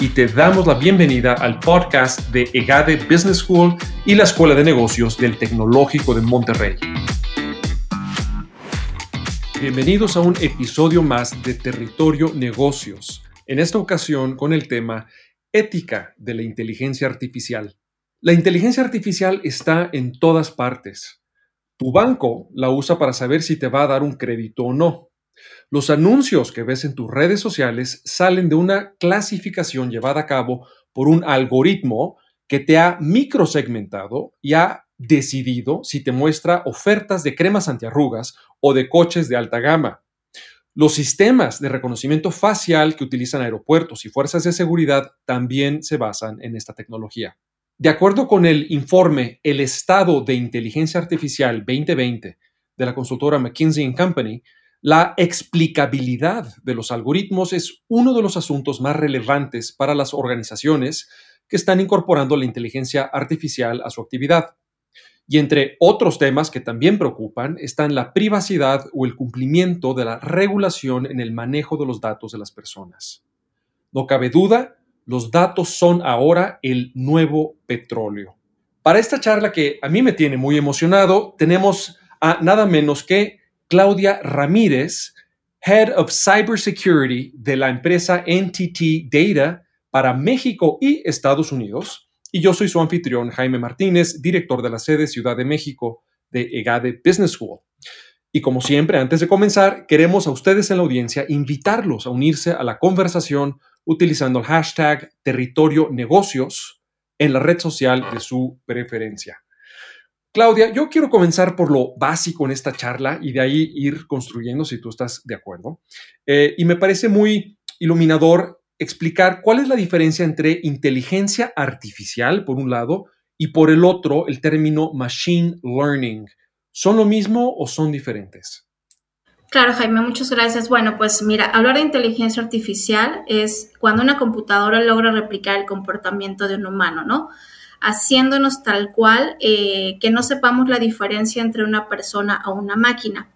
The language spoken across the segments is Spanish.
y te damos la bienvenida al podcast de EGADE Business School y la Escuela de Negocios del Tecnológico de Monterrey. Bienvenidos a un episodio más de Territorio Negocios, en esta ocasión con el tema Ética de la Inteligencia Artificial. La inteligencia artificial está en todas partes. Tu banco la usa para saber si te va a dar un crédito o no. Los anuncios que ves en tus redes sociales salen de una clasificación llevada a cabo por un algoritmo que te ha microsegmentado y ha decidido si te muestra ofertas de cremas antiarrugas o de coches de alta gama. Los sistemas de reconocimiento facial que utilizan aeropuertos y fuerzas de seguridad también se basan en esta tecnología. De acuerdo con el informe El Estado de Inteligencia Artificial 2020 de la consultora McKinsey Company, la explicabilidad de los algoritmos es uno de los asuntos más relevantes para las organizaciones que están incorporando la inteligencia artificial a su actividad. Y entre otros temas que también preocupan están la privacidad o el cumplimiento de la regulación en el manejo de los datos de las personas. No cabe duda, los datos son ahora el nuevo petróleo. Para esta charla que a mí me tiene muy emocionado, tenemos a nada menos que Claudia Ramírez, Head of Cybersecurity de la empresa NTT Data para México y Estados Unidos. Y yo soy su anfitrión, Jaime Martínez, director de la sede Ciudad de México de EGADE Business School. Y como siempre, antes de comenzar, queremos a ustedes en la audiencia invitarlos a unirse a la conversación utilizando el hashtag territorio negocios en la red social de su preferencia. Claudia, yo quiero comenzar por lo básico en esta charla y de ahí ir construyendo si tú estás de acuerdo. Eh, y me parece muy iluminador explicar cuál es la diferencia entre inteligencia artificial, por un lado, y por el otro, el término machine learning. ¿Son lo mismo o son diferentes? Claro, Jaime, muchas gracias. Bueno, pues mira, hablar de inteligencia artificial es cuando una computadora logra replicar el comportamiento de un humano, ¿no? Haciéndonos tal cual eh, que no sepamos la diferencia entre una persona o una máquina.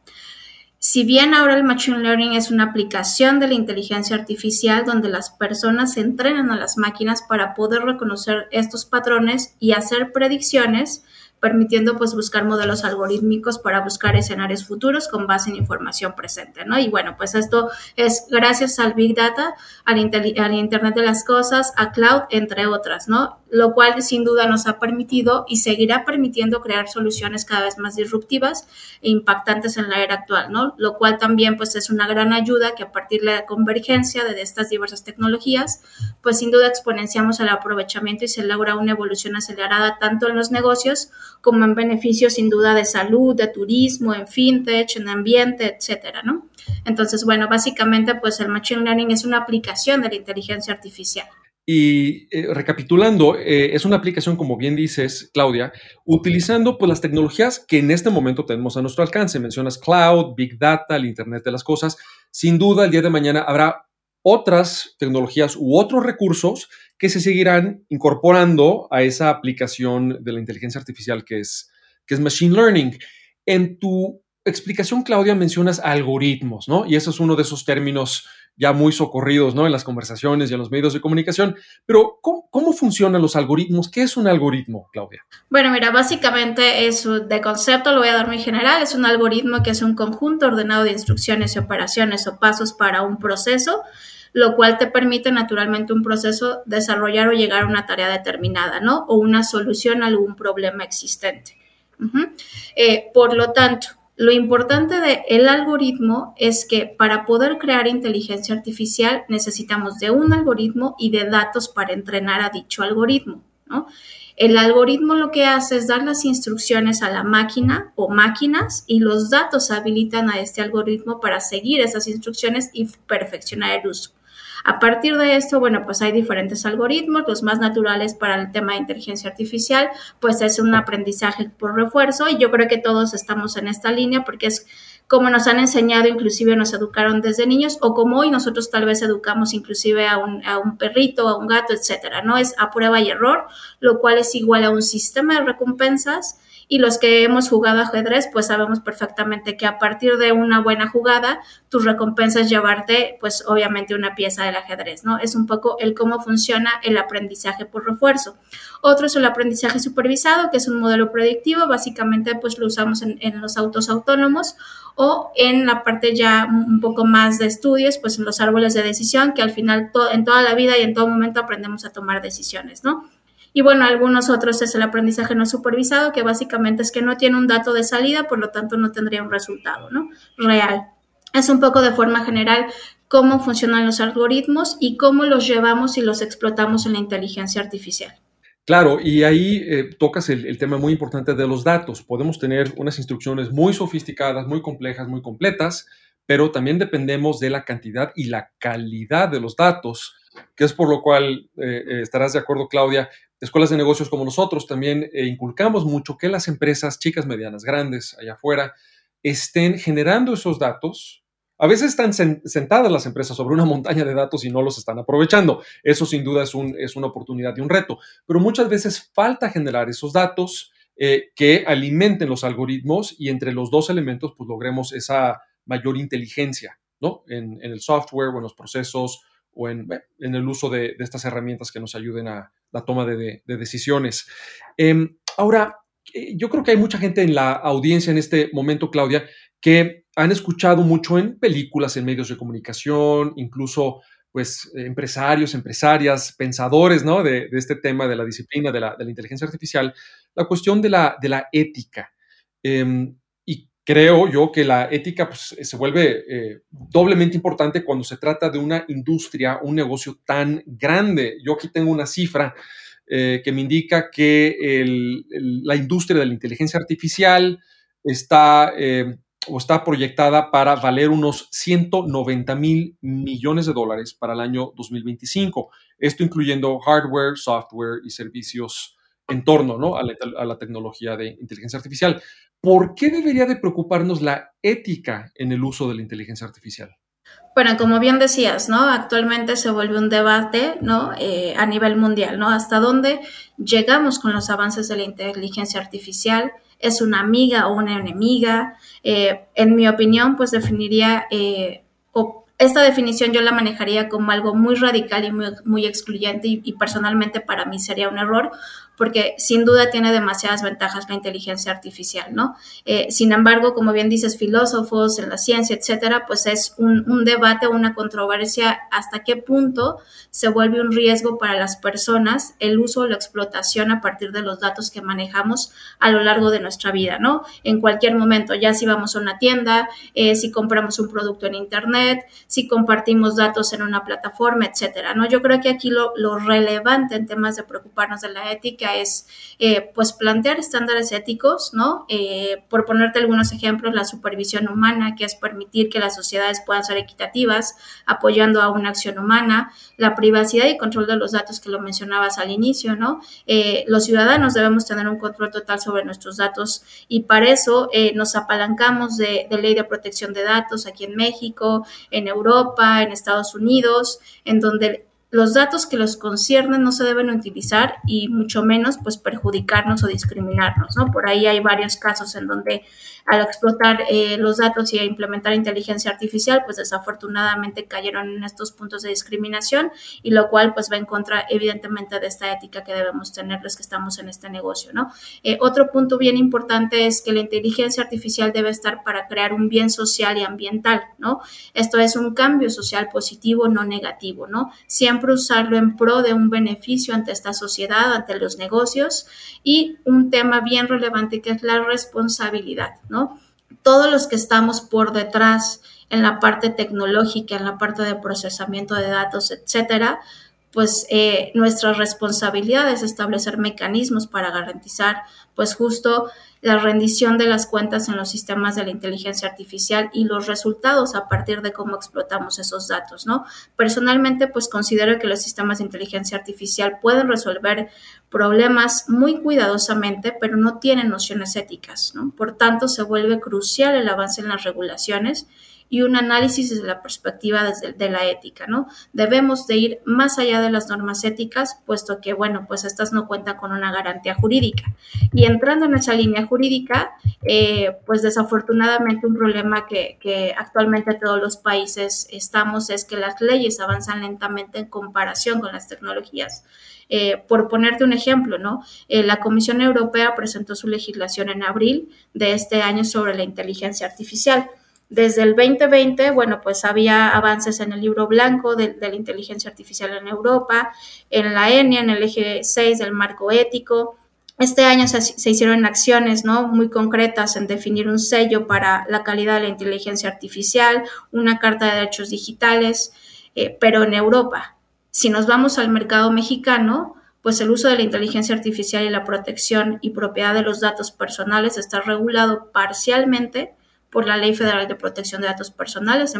Si bien ahora el Machine Learning es una aplicación de la inteligencia artificial donde las personas entrenan a las máquinas para poder reconocer estos patrones y hacer predicciones, permitiendo pues buscar modelos algorítmicos para buscar escenarios futuros con base en información presente, ¿no? Y bueno, pues esto es gracias al Big Data, al, Internet de las Cosas, a Cloud, entre otras, ¿no? Lo cual sin duda nos ha permitido y seguirá permitiendo crear soluciones cada vez más disruptivas e impactantes en la era actual, ¿no? Lo cual también pues es una gran ayuda que a partir de la convergencia de estas diversas tecnologías, pues sin duda exponenciamos el aprovechamiento y se logra una evolución acelerada tanto en los negocios como en beneficios sin duda de salud, de turismo, en fintech, en ambiente, etcétera, ¿no? Entonces, bueno, básicamente, pues el Machine Learning es una aplicación de la inteligencia artificial. Y eh, recapitulando, eh, es una aplicación, como bien dices, Claudia, utilizando pues, las tecnologías que en este momento tenemos a nuestro alcance. Mencionas cloud, big data, el Internet de las Cosas. Sin duda, el día de mañana habrá otras tecnologías u otros recursos que se seguirán incorporando a esa aplicación de la inteligencia artificial que es, que es Machine Learning. En tu explicación, Claudia, mencionas algoritmos, ¿no? Y eso es uno de esos términos ya muy socorridos, ¿no? En las conversaciones y en los medios de comunicación. Pero, ¿cómo, ¿cómo, funcionan los algoritmos? ¿Qué es un algoritmo, Claudia? Bueno, mira, básicamente es de concepto, lo voy a dar muy general, es un algoritmo que es un conjunto ordenado de instrucciones y operaciones o pasos para un proceso lo cual te permite naturalmente un proceso desarrollar o llegar a una tarea determinada, ¿no? O una solución a algún problema existente. Eh, por lo tanto, lo importante del algoritmo es que para poder crear inteligencia artificial necesitamos de un algoritmo y de datos para entrenar a dicho algoritmo, ¿no? El algoritmo lo que hace es dar las instrucciones a la máquina o máquinas y los datos habilitan a este algoritmo para seguir esas instrucciones y perfeccionar el uso. A partir de esto, bueno, pues hay diferentes algoritmos, los más naturales para el tema de inteligencia artificial, pues es un aprendizaje por refuerzo y yo creo que todos estamos en esta línea porque es como nos han enseñado, inclusive nos educaron desde niños, o como hoy nosotros tal vez educamos inclusive a un, a un perrito, a un gato, etcétera, ¿no? Es a prueba y error, lo cual es igual a un sistema de recompensas y los que hemos jugado ajedrez, pues sabemos perfectamente que a partir de una buena jugada, tus recompensas llevarte, pues obviamente una pieza del ajedrez, ¿no? Es un poco el cómo funciona el aprendizaje por refuerzo. Otro es el aprendizaje supervisado, que es un modelo predictivo, básicamente pues lo usamos en, los autos autónomos o en la parte ya un poco más de estudios, pues en los árboles de decisión, que al final en toda la vida y en todo momento aprendemos a tomar decisiones, ¿no? Y bueno, algunos otros es el aprendizaje no supervisado, que básicamente es que no tiene un dato de salida, por lo tanto no tendría un resultado ¿no? real. Es un poco de forma general cómo funcionan los algoritmos y cómo los llevamos y los explotamos en la inteligencia artificial. Claro, y ahí eh, tocas el, tema muy importante de los datos. Podemos tener unas instrucciones muy sofisticadas, muy complejas, muy completas, pero también dependemos de la cantidad y la calidad de los datos, que es por lo cual eh, eh estarás de acuerdo, Claudia, escuelas de negocios como nosotros también eh, inculcamos mucho que las empresas, chicas, medianas, grandes, allá afuera, estén generando esos datos. A veces están sentadas las empresas sobre una montaña de datos y no los están aprovechando. Eso sin duda es, un, es una oportunidad y un reto. Pero muchas veces falta generar esos datos eh, que alimenten los algoritmos y entre los dos elementos pues logremos esa mayor inteligencia ¿no? en, en el software o en los procesos o en, en el uso de, de, estas herramientas que nos ayuden a la toma de, de decisiones. Eh, ahora, eh, yo creo que hay mucha gente en la audiencia en este momento, Claudia, que han escuchado mucho en películas, en medios de comunicación, incluso pues empresarios, empresarias, pensadores, ¿no? De, de este tema de la disciplina de la, de la, inteligencia artificial, la cuestión de la, de la ética. Eh, creo yo que la ética pues, se vuelve eh, doblemente importante cuando se trata de una industria, un negocio tan grande. Yo aquí tengo una cifra eh, que me indica que la industria de la inteligencia artificial está eh, o está proyectada para valer unos 190 mil millones de dólares para el año 2025. Esto incluyendo hardware, software y servicios en torno ¿no? a la tecnología de inteligencia artificial. ¿Por qué debería de preocuparnos la ética en el uso de la inteligencia artificial? Bueno, como bien decías, ¿no? Actualmente se vuelve un debate, ¿no? Eh, a nivel mundial, ¿no? ¿Hasta dónde llegamos con los avances de la inteligencia artificial? ¿Es una amiga o una enemiga? Eh, en mi opinión, pues definiría, eh, esta definición yo la manejaría como algo muy radical y muy, muy excluyente y, personalmente para mí sería un error, porque sin duda tiene demasiadas ventajas la inteligencia artificial, ¿no? Eh, sin embargo, como bien dices, filósofos en la ciencia, etcétera, pues es un, un debate, una controversia hasta qué punto se vuelve un riesgo para las personas el uso o la explotación a partir de los datos que manejamos a lo largo de nuestra vida, ¿no? En cualquier momento, ya si vamos a una tienda, eh, si compramos un producto en Internet, si compartimos datos en una plataforma, etcétera, ¿no? Yo creo que aquí lo, lo relevante en temas de preocuparnos de la ética es eh, pues plantear estándares éticos, ¿no? Eh, por ponerte algunos ejemplos, la supervisión humana, que es permitir que las sociedades puedan ser equitativas, apoyando a una acción humana, la privacidad y control de los datos que lo mencionabas al inicio, ¿no? Eh, los ciudadanos debemos tener un control total sobre nuestros datos y para eso eh, nos apalancamos de, de ley de protección de datos aquí en México, en Europa, en Estados Unidos, en donde los datos que los conciernen no se deben utilizar y mucho menos pues perjudicarnos o discriminarnos, ¿no? Por ahí hay varios casos en donde al explotar eh, los datos y a implementar inteligencia artificial, pues desafortunadamente cayeron en estos puntos de discriminación y lo cual pues va en contra evidentemente de esta ética que debemos tener los que estamos en este negocio, ¿no? Eh, otro punto bien importante es que la inteligencia artificial debe estar para crear un bien social y ambiental, ¿no? Esto es un cambio social positivo, no negativo, ¿no? Siempre usarlo en pro de un beneficio ante esta sociedad, ante los negocios y un tema bien relevante que es la responsabilidad, ¿no? Todos los que estamos por detrás en la parte tecnológica, en la parte de procesamiento de datos, etcétera, pues eh, nuestra responsabilidad es establecer mecanismos para garantizar pues justo la rendición de las cuentas en los sistemas de la inteligencia artificial y los resultados a partir de cómo explotamos esos datos, ¿no? Personalmente, pues considero que los sistemas de inteligencia artificial pueden resolver problemas muy cuidadosamente, pero no tienen nociones éticas, ¿no? Por tanto, se vuelve crucial el avance en las regulaciones y un análisis desde la perspectiva desde, de la ética, ¿no? Debemos de ir más allá de las normas éticas, puesto que, bueno, pues estas no cuentan con una garantía jurídica. Y entrando en esa línea jurídica, eh, pues desafortunadamente un problema que, actualmente todos los países estamos es que las leyes avanzan lentamente en comparación con las tecnologías. Eh, por ponerte un ejemplo, ¿no? Eh, la Comisión Europea presentó su legislación en abril de este año sobre la inteligencia artificial desde el 2020, bueno, pues había avances en el libro blanco de, la inteligencia artificial en Europa, en la ENIA, en el eje 6 del marco ético. Este año se, hicieron acciones ¿no? muy concretas en definir un sello para la calidad de la inteligencia artificial, una carta de derechos digitales, eh, pero en Europa. Si nos vamos al mercado mexicano, pues el uso de la inteligencia artificial y la protección y propiedad de los datos personales está regulado parcialmente por la Ley Federal de Protección de Datos Personales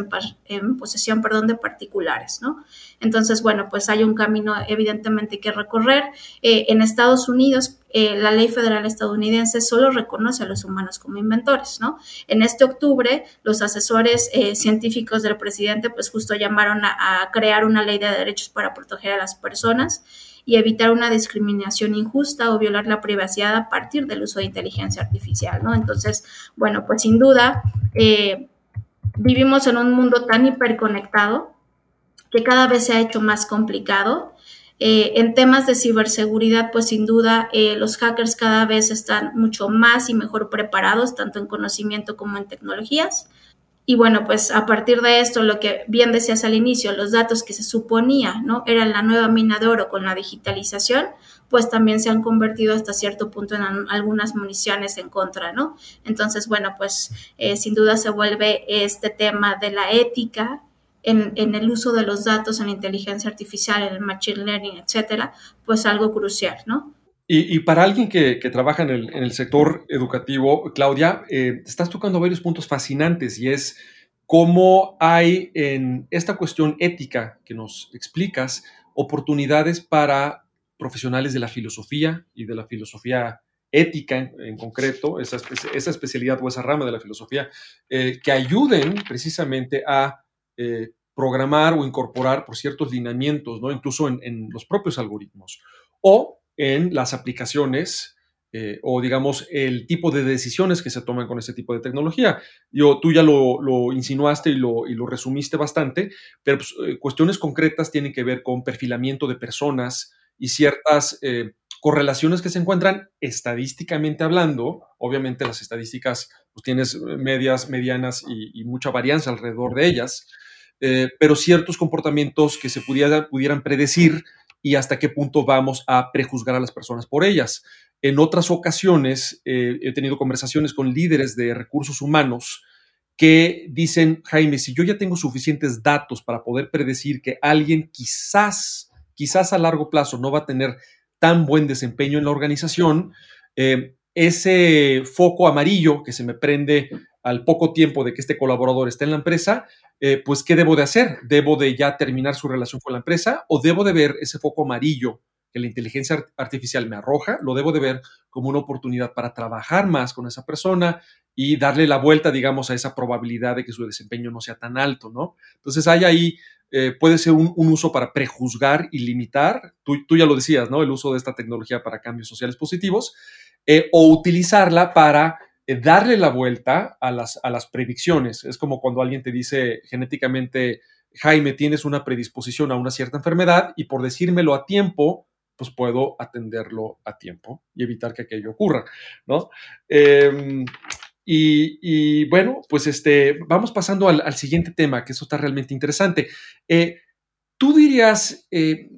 en, posesión perdón, de particulares. ¿no? Entonces, bueno, pues hay un camino evidentemente que recorrer. Eh, en Estados Unidos, eh, la ley federal estadounidense solo reconoce a los humanos como inventores. ¿no? En este octubre, los asesores eh, científicos del presidente pues justo llamaron a crear una ley de derechos para proteger a las personas y evitar una discriminación injusta o violar la privacidad a partir del uso de inteligencia artificial, ¿no? Entonces, bueno, pues sin duda, eh, vivimos en un mundo tan hiperconectado que cada vez se ha hecho más complicado. Eh, en temas de ciberseguridad, pues sin duda eh, los hackers cada vez están mucho más y mejor preparados, tanto en conocimiento como en tecnologías. Y bueno, pues a partir de esto, lo que bien decías al inicio, los datos que se suponía, ¿no? Eran la nueva mina de oro con la digitalización, pues también se han convertido hasta cierto punto en algunas municiones en contra, ¿no? Entonces, bueno, pues eh, sin duda se vuelve este tema de la ética en, en, el uso de los datos en inteligencia artificial, en el machine learning, etcétera, pues algo crucial, ¿no? Y, para alguien que, trabaja en el, sector educativo, Claudia, eh, estás tocando varios puntos fascinantes y es cómo hay en esta cuestión ética que nos explicas oportunidades para profesionales de la filosofía y de la filosofía ética en, concreto, esa, especialidad o esa rama de la filosofía, eh, que ayuden precisamente a eh, programar o incorporar por ciertos lineamientos, ¿no? incluso en, en los propios algoritmos. O en las aplicaciones eh, o digamos el tipo de decisiones que se toman con este tipo de tecnología. Yo, tú ya lo, insinuaste y lo, y lo, resumiste bastante, pero pues, eh, cuestiones concretas tienen que ver con perfilamiento de personas y ciertas eh, correlaciones que se encuentran estadísticamente hablando. Obviamente las estadísticas pues tienes medias, medianas y, mucha varianza alrededor de ellas, pero ciertos comportamientos que se pudieran predecir y hasta qué punto vamos a prejuzgar a las personas por ellas. En otras ocasiones eh, he tenido conversaciones con líderes de recursos humanos que dicen, Jaime, si yo ya tengo suficientes datos para poder predecir que alguien quizás, quizás a largo plazo no va a tener tan buen desempeño en la organización, eh, ese foco amarillo que se me prende al poco tiempo de que este colaborador esté en la empresa, eh, pues ¿qué debo de hacer? ¿Debo de ya terminar su relación con la empresa o debo de ver ese foco amarillo que la inteligencia artificial me arroja? Lo debo de ver como una oportunidad para trabajar más con esa persona y darle la vuelta, digamos, a esa probabilidad de que su desempeño no sea tan alto, ¿no? Entonces hay ahí, eh, puede ser un, uso para prejuzgar y limitar, tú, tú, ya lo decías, ¿no? El uso de esta tecnología para cambios sociales positivos, eh, o utilizarla para eh, darle la vuelta a las, a las predicciones. Es como cuando alguien te dice genéticamente, Jaime, tienes una predisposición a una cierta enfermedad y por decírmelo a tiempo, pues puedo atenderlo a tiempo y evitar que aquello ocurra, ¿no? Em, y, bueno, pues este, vamos pasando al, siguiente tema, que eso está realmente interesante. Eh, tú dirías,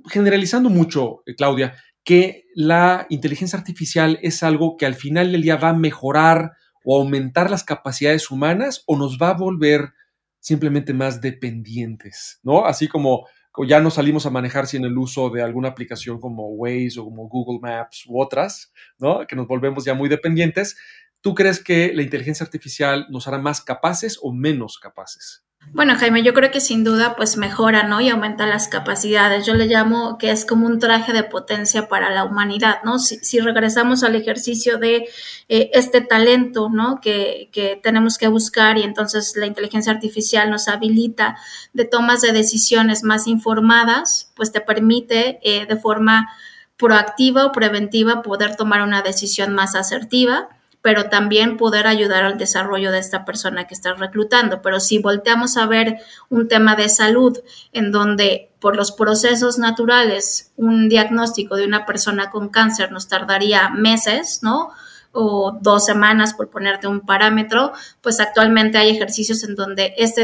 generalizando mucho, Claudia, que la inteligencia artificial es algo que al final del día va a mejorar o aumentar las capacidades humanas o nos va a volver simplemente más dependientes, ¿no? Así como, ya no salimos a manejar sin el uso de alguna aplicación como Waze o como Google Maps u otras, ¿no? Que nos volvemos ya muy dependientes. ¿Tú crees que la inteligencia artificial nos hará más capaces o menos capaces? Bueno, Jaime, yo creo que sin duda pues mejora, ¿no? Y aumenta las capacidades. Yo le llamo que es como un traje de potencia para la humanidad, ¿no? Si, regresamos al ejercicio de eh, este talento, ¿no? Que, que, tenemos que buscar y entonces la inteligencia artificial nos habilita de tomas de decisiones más informadas, pues te permite eh, de forma proactiva o preventiva poder tomar una decisión más asertiva pero también poder ayudar al desarrollo de esta persona que está reclutando. Pero si volteamos a ver un tema de salud en donde por los procesos naturales un diagnóstico de una persona con cáncer nos tardaría meses, ¿no? o dos semanas por ponerte un parámetro, pues actualmente hay ejercicios en donde este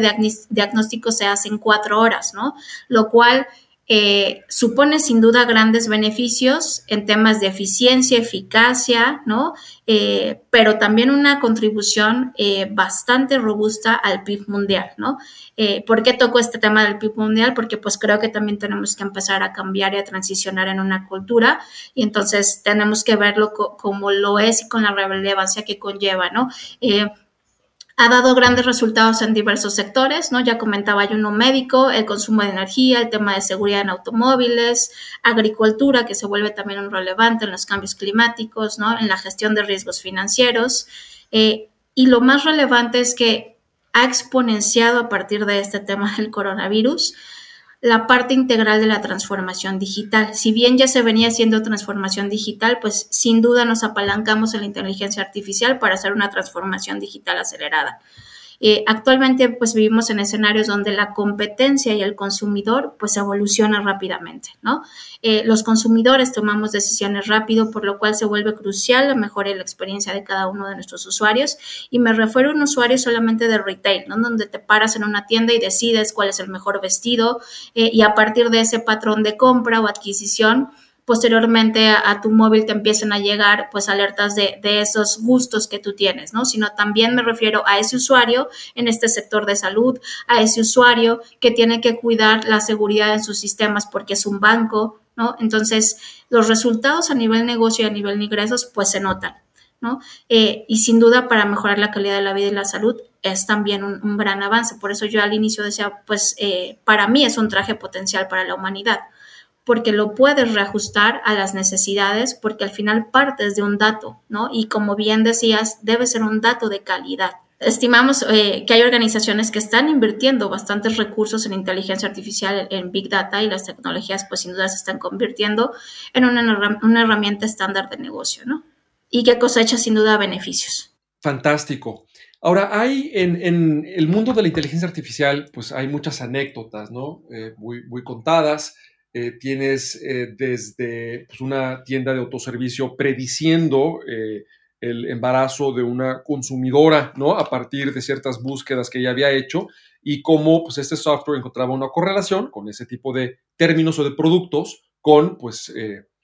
diagnóstico se hace en cuatro horas, ¿no? Lo cual eh, supone sin duda grandes beneficios en temas de eficiencia, eficacia, ¿no? Eh, pero también una contribución eh, bastante robusta al PIB mundial, ¿no? ¿Por qué toco este tema del PIB mundial? Porque pues creo que también tenemos que empezar a cambiar y a transicionar en una cultura y entonces tenemos que verlo como lo es y con la relevancia que conlleva, ¿no? Ha dado grandes resultados en diversos sectores, ¿no? Ya comentaba yo uno médico, el consumo de energía, el tema de seguridad en automóviles, agricultura, que se vuelve también un relevante en los cambios climáticos, ¿no? En la gestión de riesgos financieros. Eh, y lo más relevante es que ha exponenciado a partir de este tema del coronavirus la parte integral de la transformación digital. Si bien ya se venía haciendo transformación digital, pues sin duda nos apalancamos en la inteligencia artificial para hacer una transformación digital acelerada. Eh, actualmente pues vivimos en escenarios donde la competencia y el consumidor pues evoluciona rápidamente, ¿no? Eh, los consumidores tomamos decisiones rápido, por lo cual se vuelve crucial la mejora la experiencia de cada uno de nuestros usuarios. Y me refiero a un usuario solamente de retail, ¿no? Donde te paras en una tienda y decides cuál es el mejor vestido eh, y a partir de ese patrón de compra o adquisición, posteriormente a, tu móvil te empiecen a llegar pues alertas de, esos gustos que tú tienes, ¿no? Sino también me refiero a ese usuario en este sector de salud, a ese usuario que tiene que cuidar la seguridad en sus sistemas porque es un banco, ¿no? Entonces, los resultados a nivel negocio y a nivel de ingresos pues se notan, ¿no? Eh, y sin duda para mejorar la calidad de la vida y la salud es también un, gran avance. Por eso yo al inicio decía, pues eh, para mí es un traje potencial para la humanidad porque lo puedes reajustar a las necesidades, porque al final partes de un dato, ¿no? Y como bien decías, debe ser un dato de calidad. Estimamos eh, que hay organizaciones que están invirtiendo bastantes recursos en inteligencia artificial, en Big Data y las tecnologías, pues sin duda se están convirtiendo en una, una herramienta estándar de negocio, ¿no? Y que cosecha sin duda beneficios. Fantástico. Ahora, hay en, el mundo de la inteligencia artificial, pues hay muchas anécdotas, ¿no? Eh, muy, muy contadas. Eh, tienes eh, desde pues, una tienda de autoservicio prediciendo eh, el embarazo de una consumidora, ¿no? A partir de ciertas búsquedas que ella había hecho y cómo pues, este software encontraba una correlación con ese tipo de términos o de productos con, pues,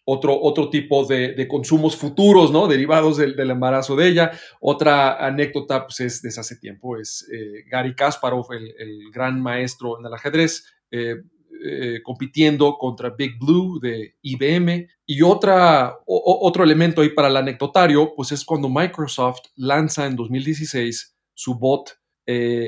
otro, otro tipo de, consumos futuros, ¿no? Derivados del, embarazo de ella. Otra anécdota, pues, es desde hace tiempo, es Gary Kasparov, el, el, gran maestro en el ajedrez, compitiendo contra Big Blue de IBM. Y otra, otro elemento ahí para el anecdotario, pues es cuando Microsoft lanza en 2016 su bot eh.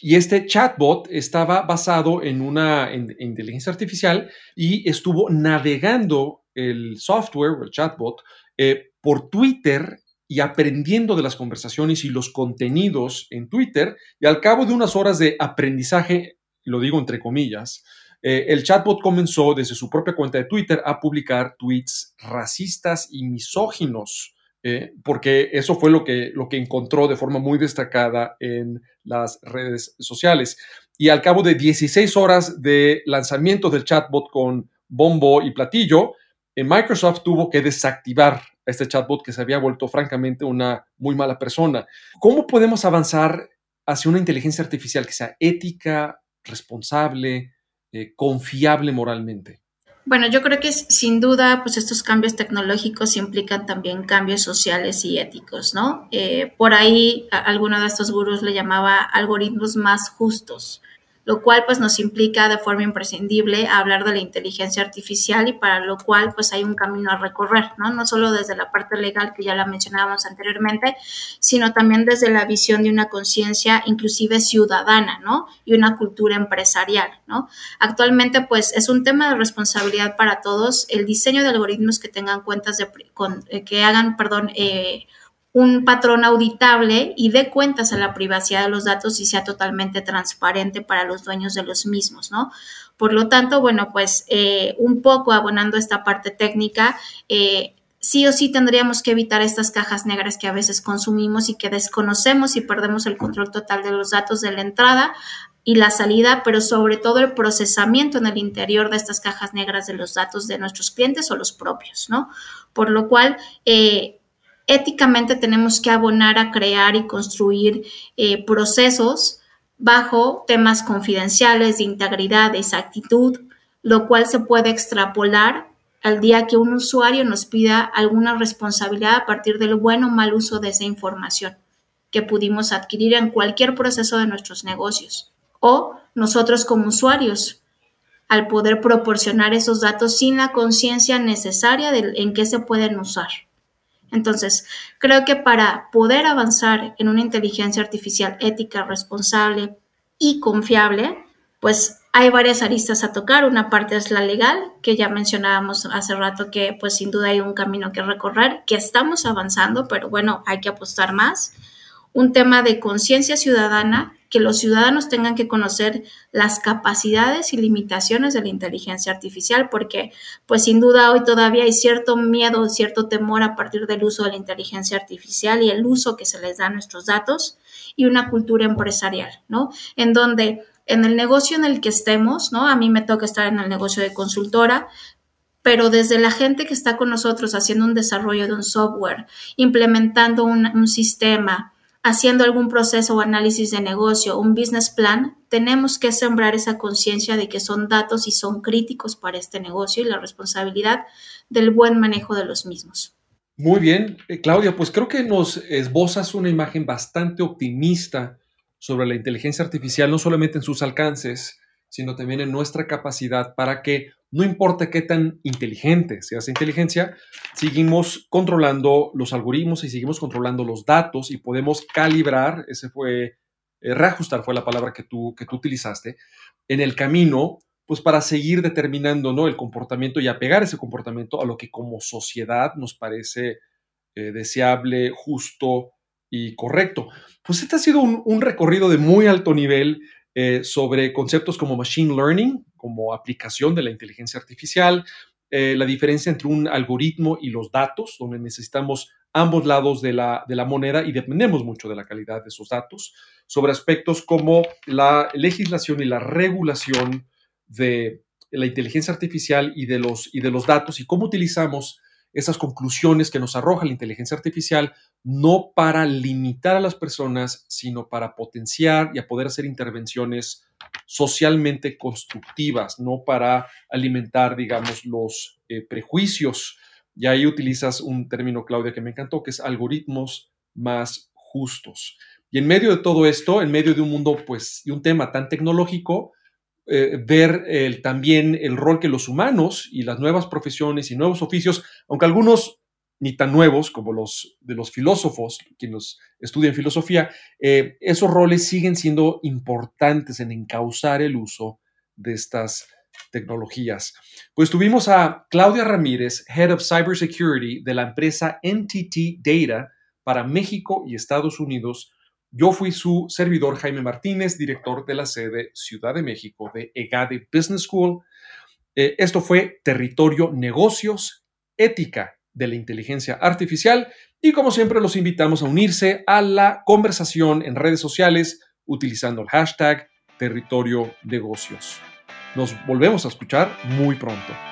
Y este chatbot estaba basado en una inteligencia artificial y estuvo navegando el software, el chatbot, eh, por Twitter y aprendiendo de las conversaciones y los contenidos en Twitter. Y al cabo de unas horas de aprendizaje lo digo entre comillas, eh, el chatbot comenzó desde su propia cuenta de Twitter a publicar tweets racistas y misóginos, eh, porque eso fue lo que, lo que encontró de forma muy destacada en las redes sociales. Y al cabo de 16 horas de lanzamiento del chatbot con bombo y platillo, eh, Microsoft tuvo que desactivar este chatbot que se había vuelto francamente una muy mala persona. ¿Cómo podemos avanzar hacia una inteligencia artificial que sea ética, responsable, eh, confiable moralmente? Bueno, yo creo que sin duda, pues estos cambios tecnológicos implican también cambios sociales y éticos, ¿no? Eh, por ahí alguno de estos gurús le llamaba algoritmos más justos, lo cual pues nos implica de forma imprescindible hablar de la inteligencia artificial y para lo cual pues hay un camino a recorrer, ¿no? No solo desde la parte legal que ya la mencionábamos anteriormente, sino también desde la visión de una conciencia inclusive ciudadana, ¿no? Y una cultura empresarial, ¿no? Actualmente pues es un tema de responsabilidad para todos el diseño de algoritmos que tengan cuentas de, eh, que hagan, perdón, eh, un patrón auditable y dé cuentas a la privacidad de los datos y sea totalmente transparente para los dueños de los mismos, ¿no? Por lo tanto, bueno, pues eh, un poco abonando esta parte técnica, eh, sí o sí tendríamos que evitar estas cajas negras que a veces consumimos y que desconocemos y perdemos el control total de los datos de la entrada y la salida, pero sobre todo el procesamiento en el interior de estas cajas negras de los datos de nuestros clientes o los propios, ¿no? Por lo cual, eh, éticamente tenemos que abonar a crear y construir eh, procesos bajo temas confidenciales de integridad, de exactitud, lo cual se puede extrapolar al día que un usuario nos pida alguna responsabilidad a partir del buen o mal uso de esa información que pudimos adquirir en cualquier proceso de nuestros negocios. O nosotros como usuarios, al poder proporcionar esos datos sin la conciencia necesaria de en qué se pueden usar. Entonces, creo que para poder avanzar en una inteligencia artificial ética, responsable y confiable, pues hay varias aristas a tocar. Una parte es la legal, que ya mencionábamos hace rato que pues sin duda hay un camino que recorrer, que estamos avanzando, pero bueno, hay que apostar más. Un tema de conciencia ciudadana que los ciudadanos tengan que conocer las capacidades y limitaciones de la inteligencia artificial, porque pues sin duda hoy todavía hay cierto miedo, cierto temor a partir del uso de la inteligencia artificial y el uso que se les da a nuestros datos y una cultura empresarial, ¿no? En donde en el negocio en el que estemos, ¿no? A mí me toca estar en el negocio de consultora, pero desde la gente que está con nosotros haciendo un desarrollo de un software, implementando un, un sistema, haciendo algún proceso o análisis de negocio, un business plan, tenemos que sembrar esa conciencia de que son datos y son críticos para este negocio y la responsabilidad del buen manejo de los mismos. Muy bien, eh, Claudia, pues creo que nos esbozas una imagen bastante optimista sobre la inteligencia artificial, no solamente en sus alcances, sino también en nuestra capacidad para que no importa qué tan inteligente sea esa inteligencia, seguimos controlando los algoritmos y seguimos controlando los datos y podemos calibrar, ese fue, eh, reajustar fue la palabra que tú, que tú utilizaste, en el camino, pues para seguir determinando ¿no? el comportamiento y apegar ese comportamiento a lo que como sociedad nos parece eh, deseable, justo y correcto. Pues este ha sido un, un recorrido de muy alto nivel eh, sobre conceptos como machine learning, como aplicación de la inteligencia artificial, eh, la diferencia entre un algoritmo y los datos, donde necesitamos ambos lados de la, de la moneda y dependemos mucho de la calidad de esos datos, sobre aspectos como la legislación y la regulación de la inteligencia artificial y de los, y de los datos y cómo utilizamos esas conclusiones que nos arroja la inteligencia artificial, no para limitar a las personas, sino para potenciar y a poder hacer intervenciones socialmente constructivas, no para alimentar, digamos, los eh, prejuicios. Y ahí utilizas un término, Claudia, que me encantó, que es algoritmos más justos. Y en medio de todo esto, en medio de un mundo, pues, y un tema tan tecnológico, eh, ver también el rol que los humanos y las nuevas profesiones y nuevos oficios, aunque algunos ni tan nuevos como los de los filósofos, quienes estudian filosofía, eh, esos roles siguen siendo importantes en encauzar el uso de estas tecnologías. Pues tuvimos a Claudia Ramírez, Head of Cybersecurity de la empresa NTT Data para México y Estados Unidos, yo fui su servidor Jaime Martínez, director de la sede Ciudad de México de EGADE Business School. Eh, esto fue Territorio Negocios, Ética de la Inteligencia Artificial y como siempre los invitamos a unirse a la conversación en redes sociales utilizando el hashtag Territorio Negocios. Nos volvemos a escuchar muy pronto.